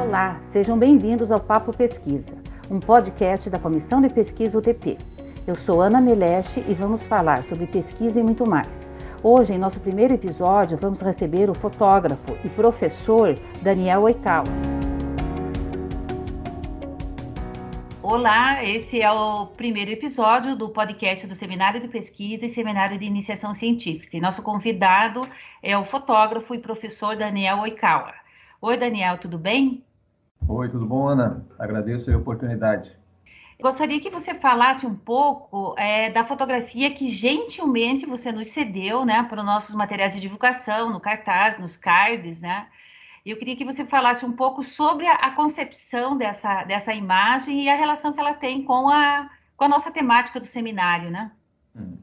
Olá, sejam bem-vindos ao Papo Pesquisa, um podcast da Comissão de Pesquisa UTP. Eu sou Ana Meleste e vamos falar sobre pesquisa e muito mais. Hoje, em nosso primeiro episódio, vamos receber o fotógrafo e professor Daniel Oikawa. Olá, esse é o primeiro episódio do podcast do Seminário de Pesquisa e Seminário de Iniciação Científica. E nosso convidado é o fotógrafo e professor Daniel Oikawa. Oi, Daniel, tudo bem? Oi, tudo bom, Ana? Agradeço a oportunidade. Gostaria que você falasse um pouco é, da fotografia que gentilmente você nos cedeu, né, para os nossos materiais de divulgação, no cartaz, nos cards, né? Eu queria que você falasse um pouco sobre a, a concepção dessa, dessa imagem e a relação que ela tem com a, com a nossa temática do seminário, né? Hum.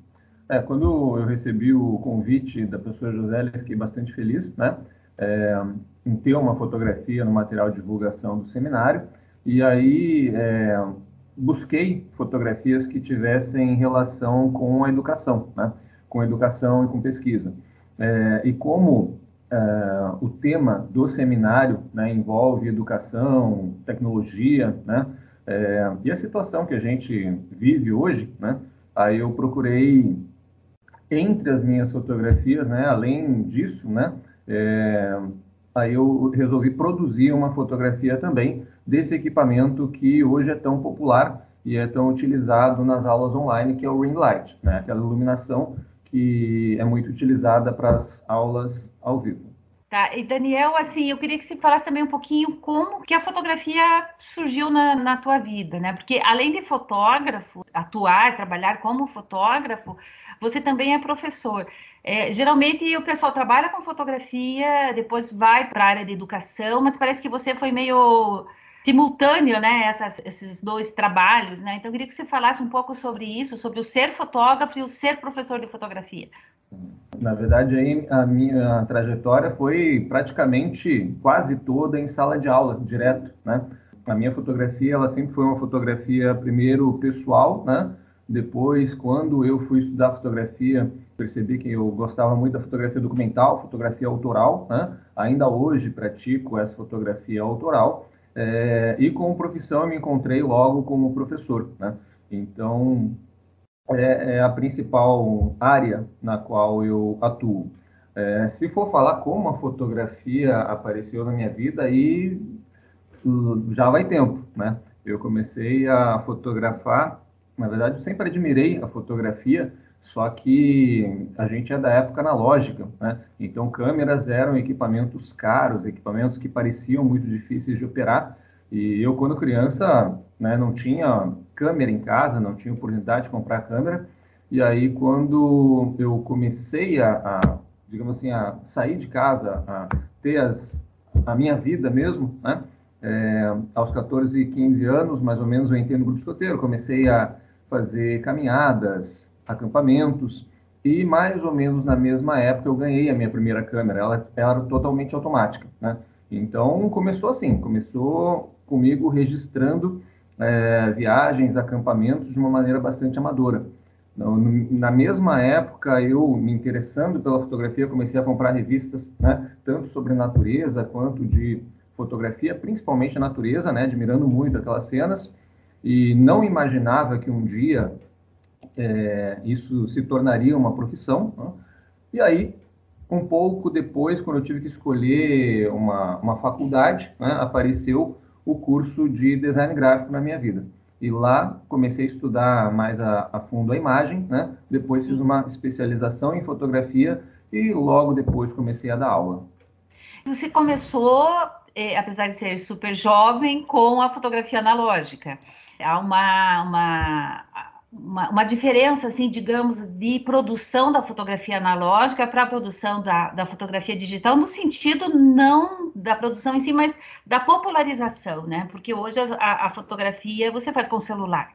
É, quando eu recebi o convite da professora Josélia, fiquei bastante feliz, né? É, em ter uma fotografia no material de divulgação do seminário. E aí é, busquei fotografias que tivessem relação com a educação, né? com educação e com pesquisa. É, e como é, o tema do seminário né, envolve educação, tecnologia, né? É, e a situação que a gente vive hoje, né? Aí eu procurei entre as minhas fotografias, né? Além disso, né? É, aí eu resolvi produzir uma fotografia também desse equipamento que hoje é tão popular e é tão utilizado nas aulas online, que é o ring light, né? aquela iluminação que é muito utilizada para as aulas ao vivo. Tá, e Daniel, assim, eu queria que você falasse também um pouquinho como que a fotografia surgiu na, na tua vida, né? Porque além de fotógrafo, atuar, trabalhar como fotógrafo, você também é professor. É, geralmente o pessoal trabalha com fotografia, depois vai para a área de educação, mas parece que você foi meio simultâneo, né, essas, esses dois trabalhos, né? Então eu queria que você falasse um pouco sobre isso, sobre o ser fotógrafo e o ser professor de fotografia. Na verdade, aí a minha trajetória foi praticamente quase toda em sala de aula, direto, né? A minha fotografia, ela sempre foi uma fotografia primeiro pessoal, né? Depois, quando eu fui estudar fotografia, percebi que eu gostava muito da fotografia documental, fotografia autoral, né? Ainda hoje pratico essa fotografia autoral. É, e como profissão eu me encontrei logo como professor, né? Então, é, é a principal área na qual eu atuo. É, se for falar como a fotografia apareceu na minha vida, aí já vai tempo, né? Eu comecei a fotografar, na verdade, eu sempre admirei a fotografia, só que a gente é da época analógica, né? Então, câmeras eram equipamentos caros, equipamentos que pareciam muito difíceis de operar. E eu, quando criança, né, não tinha câmera em casa, não tinha oportunidade de comprar câmera. E aí, quando eu comecei a, a digamos assim, a sair de casa, a ter as, a minha vida mesmo, né? É, aos 14 e 15 anos, mais ou menos, eu entrei no grupo escoteiro, comecei a fazer caminhadas, acampamentos, e mais ou menos na mesma época eu ganhei a minha primeira câmera, ela, era totalmente automática, né? Então começou assim, começou comigo registrando é, viagens, acampamentos de uma maneira bastante amadora. Na mesma época, eu me interessando pela fotografia, comecei a comprar revistas, né, tanto sobre natureza quanto de fotografia, principalmente a natureza, né, admirando muito aquelas cenas, e não imaginava que um dia é, isso se tornaria uma profissão. Né? E aí, um pouco depois, quando eu tive que escolher uma, uma faculdade, né, apareceu o curso de design gráfico na minha vida. E lá comecei a estudar mais a, a fundo a imagem, né? Depois fiz uma especialização em fotografia e logo depois comecei a dar aula. Você começou, eh, apesar de ser super jovem, com a fotografia analógica. Há uma, uma uma, uma, diferença, assim, digamos, de produção da fotografia analógica para a produção da, da, fotografia digital, no sentido não da produção em si, mas da popularização, né? Porque hoje a, a fotografia você faz com o celular.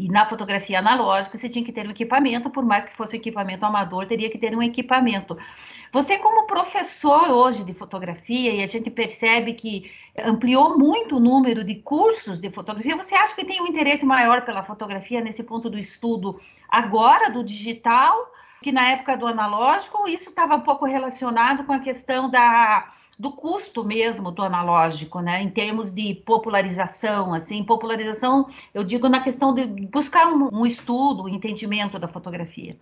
E na fotografia analógica você tinha que ter um equipamento, por mais que fosse um equipamento amador, teria que ter um equipamento. Você, como professor hoje de fotografia, e a gente percebe que ampliou muito o número de cursos de fotografia, você acha que tem um interesse maior pela fotografia nesse ponto do estudo agora, do digital, que na época do analógico isso estava um pouco relacionado com a questão da do custo mesmo do analógico, né? Em termos de popularização, assim, popularização, eu digo na questão de buscar um, um estudo, um entendimento da fotografia.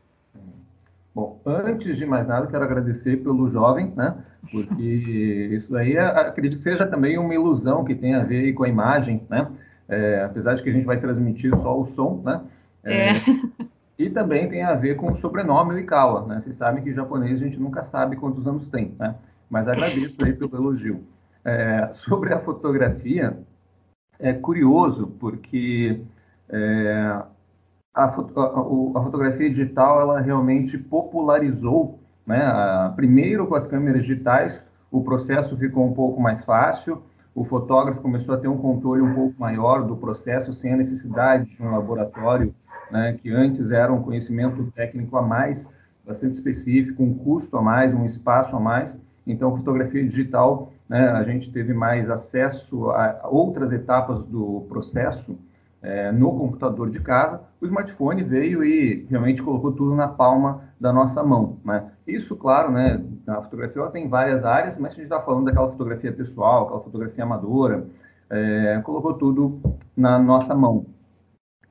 Bom, antes de mais nada, quero agradecer pelo jovem, né? Porque isso aí, é, acredito que seja também uma ilusão que tem a ver com a imagem, né? É, apesar de que a gente vai transmitir só o som, né? É. é. E também tem a ver com o sobrenome Oikawa, né? Vocês sabem que japonês a gente nunca sabe quantos anos tem, né? Mas agradeço aí pelo elogio. É, sobre a fotografia, é curioso porque é, a, a, a, fotografia digital ela realmente popularizou, né? Primeiro com as câmeras digitais, o processo ficou um pouco mais fácil, o fotógrafo começou a ter um controle um pouco maior do processo sem a necessidade de um laboratório, né? Que antes era um conhecimento técnico a mais, bastante específico, um custo a mais, um espaço a mais. Então, fotografia digital, né, a gente teve mais acesso a outras etapas do processo é, no computador de casa, o smartphone veio e realmente colocou tudo na palma da nossa mão. Né? Isso, claro, né, a fotografia tem várias áreas, mas a gente está falando daquela fotografia pessoal, aquela fotografia amadora, é, colocou tudo na nossa mão.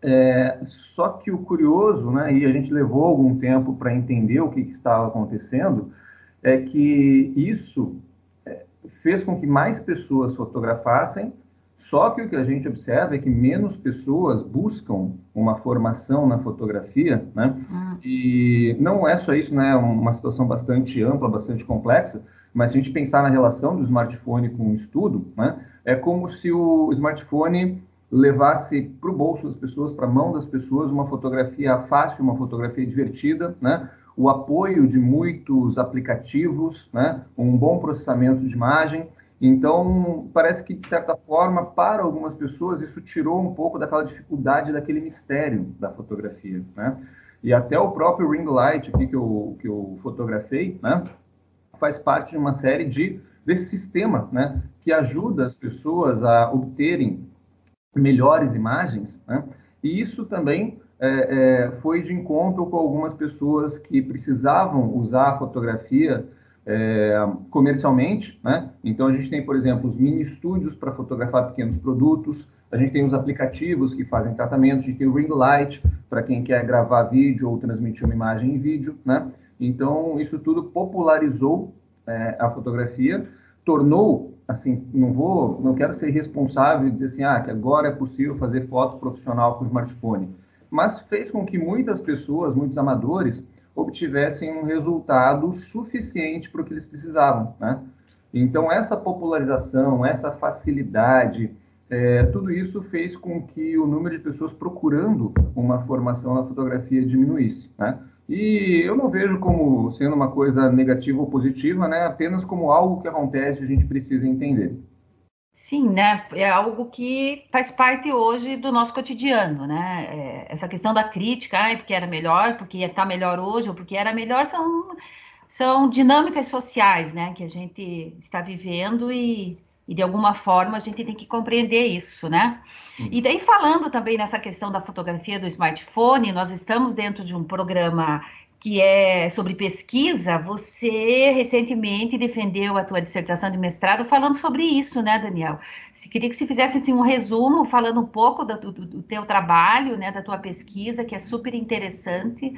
É, só que o curioso, né, e a gente levou algum tempo para entender o que, que, estava acontecendo, é que isso é, fez com que mais pessoas fotografassem só que o que a gente observa é que menos pessoas buscam uma formação na fotografia, né? Uhum. E não é só isso, né? É uma situação bastante ampla, bastante complexa. Mas se a gente pensar na relação do smartphone com o estudo, né? É como se o smartphone levasse para o bolso das pessoas, para a mão das pessoas, uma fotografia fácil, uma fotografia divertida, né? O apoio de muitos aplicativos, né? Um bom processamento de imagem então, parece que, de certa forma, para algumas pessoas, isso tirou um pouco daquela dificuldade, daquele mistério da fotografia, né? E até o próprio ring light aqui que eu, que eu fotografei, né? Faz parte de uma série de, desse sistema, né? Que ajuda as pessoas a obterem melhores imagens, né? E isso também é, é, foi de encontro com algumas pessoas que precisavam usar a fotografia é, comercialmente, né? Então a gente tem, por exemplo, os mini estúdios para fotografar pequenos produtos, a gente tem os aplicativos que fazem tratamento, a gente tem o ring light para quem quer gravar vídeo ou transmitir uma imagem em vídeo, né? Então isso tudo popularizou é, a fotografia, tornou assim, não vou, não quero ser responsável e dizer assim, ah, que agora é possível fazer foto profissional com smartphone, mas fez com que muitas pessoas, muitos amadores obtivessem um resultado suficiente para o que eles precisavam, né? Então, essa popularização, essa facilidade, é, tudo isso fez com que o número de pessoas procurando uma formação na fotografia diminuísse, né? E eu não vejo como sendo uma coisa negativa ou positiva, né? Apenas como algo que acontece e a gente precisa entender. Sim, né? É algo que faz parte hoje do nosso cotidiano, né? É, essa questão da crítica, ai, porque era melhor, porque está melhor hoje, ou porque era melhor, são, são dinâmicas sociais, né? Que a gente está vivendo e, e, de alguma forma, a gente tem que compreender isso, né? Hum. E daí, falando também nessa questão da fotografia do smartphone, nós estamos dentro de um programa que é sobre pesquisa, você recentemente defendeu a tua dissertação de mestrado falando sobre isso, né, Daniel? Se queria que você fizesse assim, um resumo, falando um pouco do, do, do, teu trabalho, né, da tua pesquisa, que é super interessante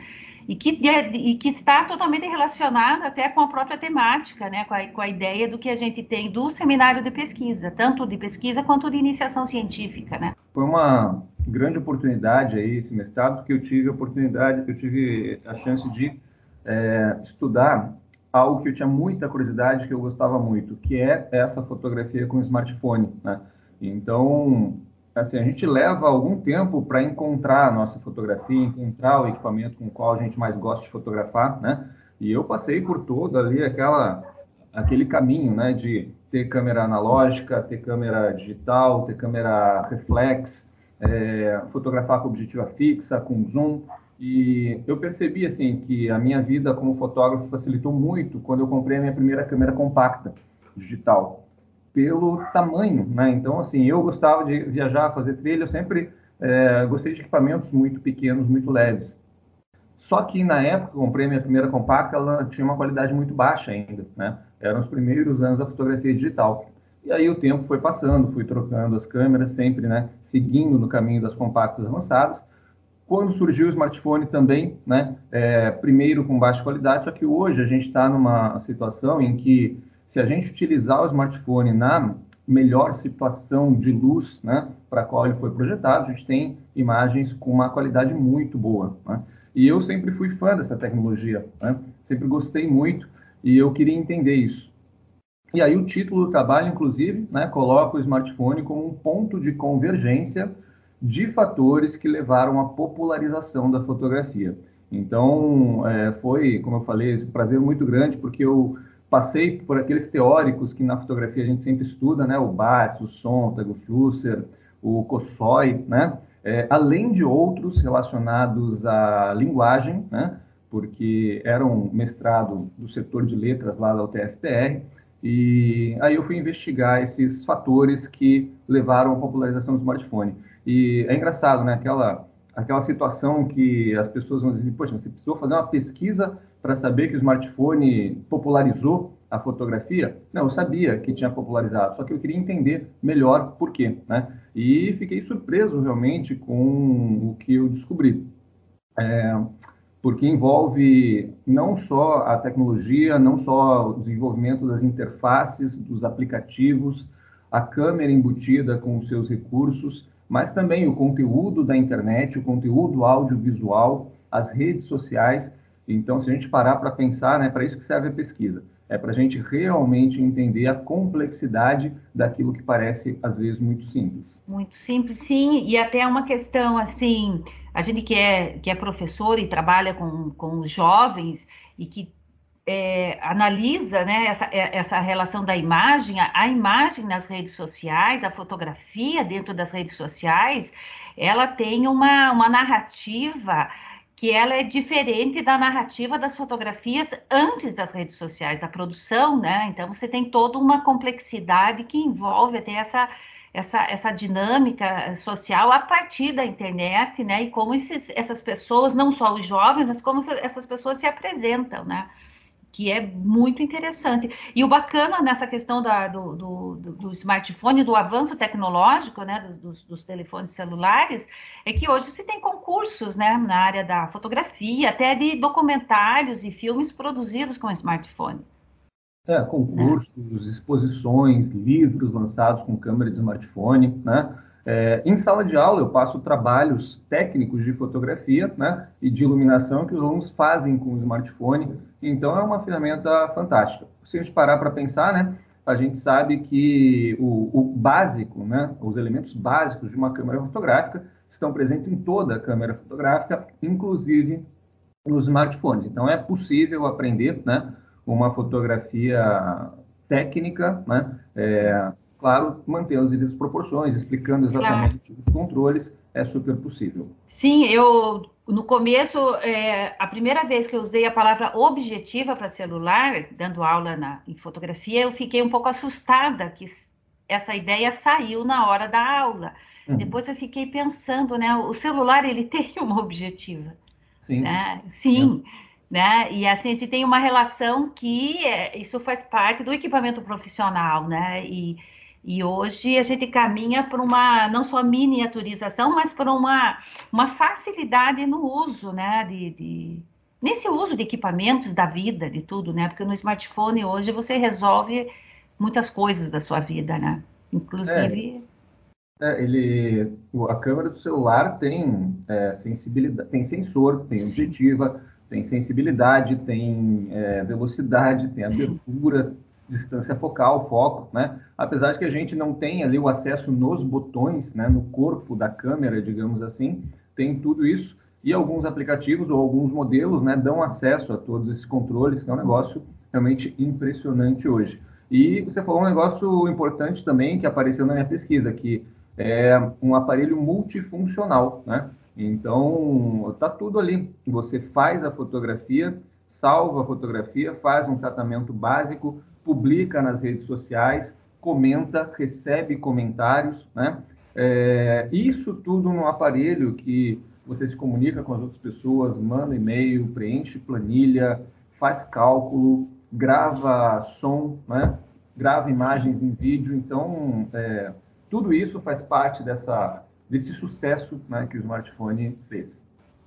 e que, e que está totalmente relacionada até com a própria temática, né, com a, com a ideia do que a gente tem do seminário de pesquisa, tanto de pesquisa quanto de iniciação científica, né? Foi uma grande oportunidade aí esse mestrado, porque eu tive a oportunidade, eu tive a chance de é, estudar algo que eu tinha muita curiosidade, que eu gostava muito, que é essa fotografia com smartphone, né? Então, assim, a gente leva algum tempo para encontrar a nossa fotografia, encontrar o equipamento com o qual a gente mais gosta de fotografar, né? E eu passei por todo ali aquela aquele caminho, né, de ter câmera analógica, ter câmera digital, ter câmera reflex, é, fotografar com objetiva fixa, com zoom. E eu percebi assim que a minha vida como fotógrafo facilitou muito quando eu comprei a minha primeira câmera compacta digital, pelo tamanho, né? Então assim, eu gostava de viajar, fazer trilha, eu sempre é, gostei de equipamentos muito pequenos, muito leves. Só que na época, eu comprei minha primeira compacta, ela tinha uma qualidade muito baixa ainda, né? Eram os primeiros anos da fotografia digital. E aí o tempo foi passando, fui trocando as câmeras, sempre, né? Seguindo no caminho das compactas avançadas. Quando surgiu o smartphone também, né? É, primeiro com baixa qualidade, só que hoje a gente está numa situação em que se a gente utilizar o smartphone na melhor situação de luz, né, para a qual ele foi projetado, a gente tem imagens com uma qualidade muito boa. Né? E eu sempre fui fã dessa tecnologia, né? sempre gostei muito e eu queria entender isso. E aí o título do trabalho, inclusive, né, coloca o smartphone como um ponto de convergência de fatores que levaram à popularização da fotografia. Então, é, foi, como eu falei, um prazer muito grande, porque eu passei por aqueles teóricos que na fotografia a gente sempre estuda, né? O Batz, o Sontag, o Flusser, o Kossoi, né? É, além de outros relacionados à linguagem, né? Porque era um mestrado do setor de letras lá da UTFPR, e aí eu fui investigar esses fatores que levaram à popularização do smartphone. E é engraçado, né? Aquela, aquela situação que as pessoas vão dizer, poxa, você precisou fazer uma pesquisa para saber que o smartphone popularizou a fotografia? Não, eu sabia que tinha popularizado, só que eu queria entender melhor por quê, né? E fiquei surpreso realmente com o que eu descobri. É, porque envolve não só a tecnologia, não só o desenvolvimento das interfaces, dos aplicativos, a câmera embutida com os seus recursos, mas também o conteúdo da internet, o conteúdo audiovisual, as redes sociais. Então, se a gente parar para pensar, né, para isso que serve a pesquisa, é para a gente realmente entender a complexidade daquilo que parece, às vezes, muito simples. Muito simples, sim, e até uma questão, assim, a gente que é, que é professor e trabalha com, com os jovens e que é, analisa né, essa, é, essa relação da imagem, a, a, imagem nas redes sociais, a fotografia dentro das redes sociais, ela tem uma, uma narrativa que ela é diferente da narrativa das fotografias antes das redes sociais, da produção, né? Então você tem toda uma complexidade que envolve até essa essa, essa dinâmica social a partir da internet, né? E como esses, essas pessoas, não só os jovens, mas como essas pessoas se apresentam, né? Que é muito interessante. E o bacana nessa questão da, do, do, do, smartphone, do avanço tecnológico, né, dos, dos, telefones celulares, é que hoje se tem concursos, né, na área da fotografia, até de documentários e filmes produzidos com smartphone. É, concursos, exposições, livros lançados com câmera de smartphone, né? É, em sala de aula, eu passo trabalhos técnicos de fotografia né, e de iluminação que os alunos fazem com o smartphone. Então, é uma ferramenta fantástica. Se a gente parar para pensar, né, a gente sabe que o, o, básico, né, os elementos básicos de uma câmera fotográfica estão presentes em toda a câmera fotográfica, inclusive nos smartphones. Então, é possível aprender né, uma fotografia técnica, né, é, claro, mantendo as devidas proporções, explicando exatamente claro. os controles, é super possível. Sim, eu no começo, é, a primeira vez que eu usei a palavra objetiva para celular, dando aula na, em fotografia, eu fiquei um pouco assustada que essa ideia saiu na hora da aula. Uhum. Depois eu fiquei pensando, né? O celular ele tem uma objetiva. Sim. Né? Sim. É. Né? E assim, a gente tem uma relação que é, isso faz parte do equipamento profissional, né? E, e hoje a gente caminha para uma não só miniaturização, mas para uma, uma facilidade no uso, né? De, de, nesse uso de equipamentos da vida, de tudo, né? Porque no smartphone hoje você resolve muitas coisas da sua vida, né? Inclusive. É, é ele, a câmera do celular tem é, sensibilidade, tem sensor, tem objetiva, tem sensibilidade, tem é, velocidade, tem abertura. Sim distância focal, foco, né? Apesar de que a gente não tem ali o acesso nos botões, né, no corpo da câmera, digamos assim, tem tudo isso e alguns aplicativos ou alguns modelos, né, dão acesso a todos esses controles, que é um negócio realmente impressionante hoje. E você falou um negócio importante também que apareceu na minha pesquisa, que é um aparelho multifuncional, né? Então, tá tudo ali. Você faz a fotografia, salva a fotografia, faz um tratamento básico, publica nas redes sociais, comenta, recebe comentários, né? É, isso tudo num aparelho que você se comunica com as outras pessoas, manda e-mail, preenche planilha, faz cálculo, grava som, né? grava imagens em vídeo. Então, é, tudo isso faz parte dessa, desse sucesso né, que o smartphone fez.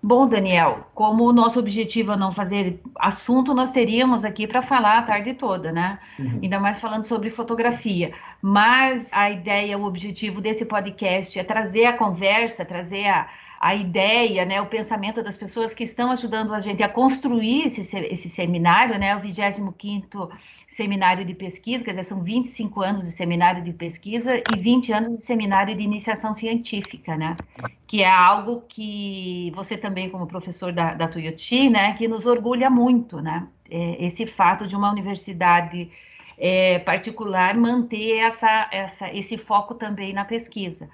Bom, Daniel, como o nosso objetivo é não fazer assunto, nós teríamos aqui para falar a tarde toda, né? Uhum. Ainda mais falando sobre fotografia. Mas a ideia, o objetivo desse podcast é trazer a conversa, trazer a, a ideia, né, o pensamento das pessoas que estão ajudando a gente a construir esse, esse seminário, né, o 25º seminário de pesquisa, quer dizer, são 25 anos de seminário de pesquisa e 20 anos de seminário de iniciação científica, né, que é algo que você também, como professor da, da Tuiuti, né, que nos orgulha muito, né, é, esse fato de uma universidade é, particular manter essa, essa, esse foco também na pesquisa.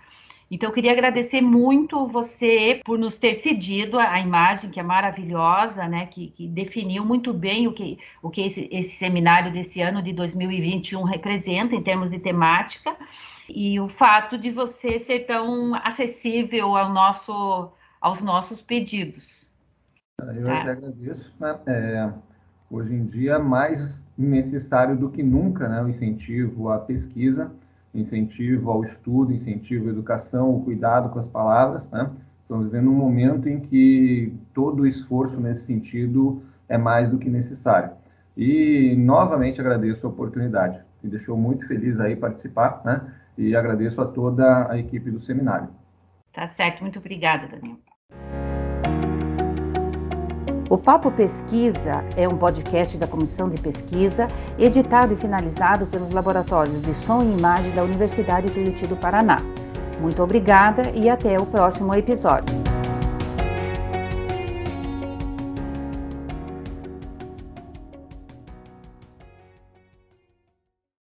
Então, eu queria agradecer muito você por nos ter cedido a, imagem, que é maravilhosa, né, que, que, definiu muito bem o que, o que esse, esse seminário desse ano de 2021 representa em termos de temática, e o fato de você ser tão acessível ao nosso, aos nossos pedidos. Eu tá? agradeço. Né? É, hoje em dia, mais necessário do que nunca né, o incentivo à pesquisa incentivo ao estudo, incentivo à educação, o cuidado com as palavras. Né? Estamos vivendo um momento em que todo o esforço nesse sentido é mais do que necessário. E novamente agradeço a oportunidade, me deixou muito feliz aí participar, né? E agradeço a toda a equipe do seminário. Tá certo, muito obrigada, Daniel. O Papo Pesquisa é um podcast da Comissão de Pesquisa, editado e finalizado pelos laboratórios de som e imagem da Universidade Tuiuti do Paraná. Muito obrigada e até o próximo episódio.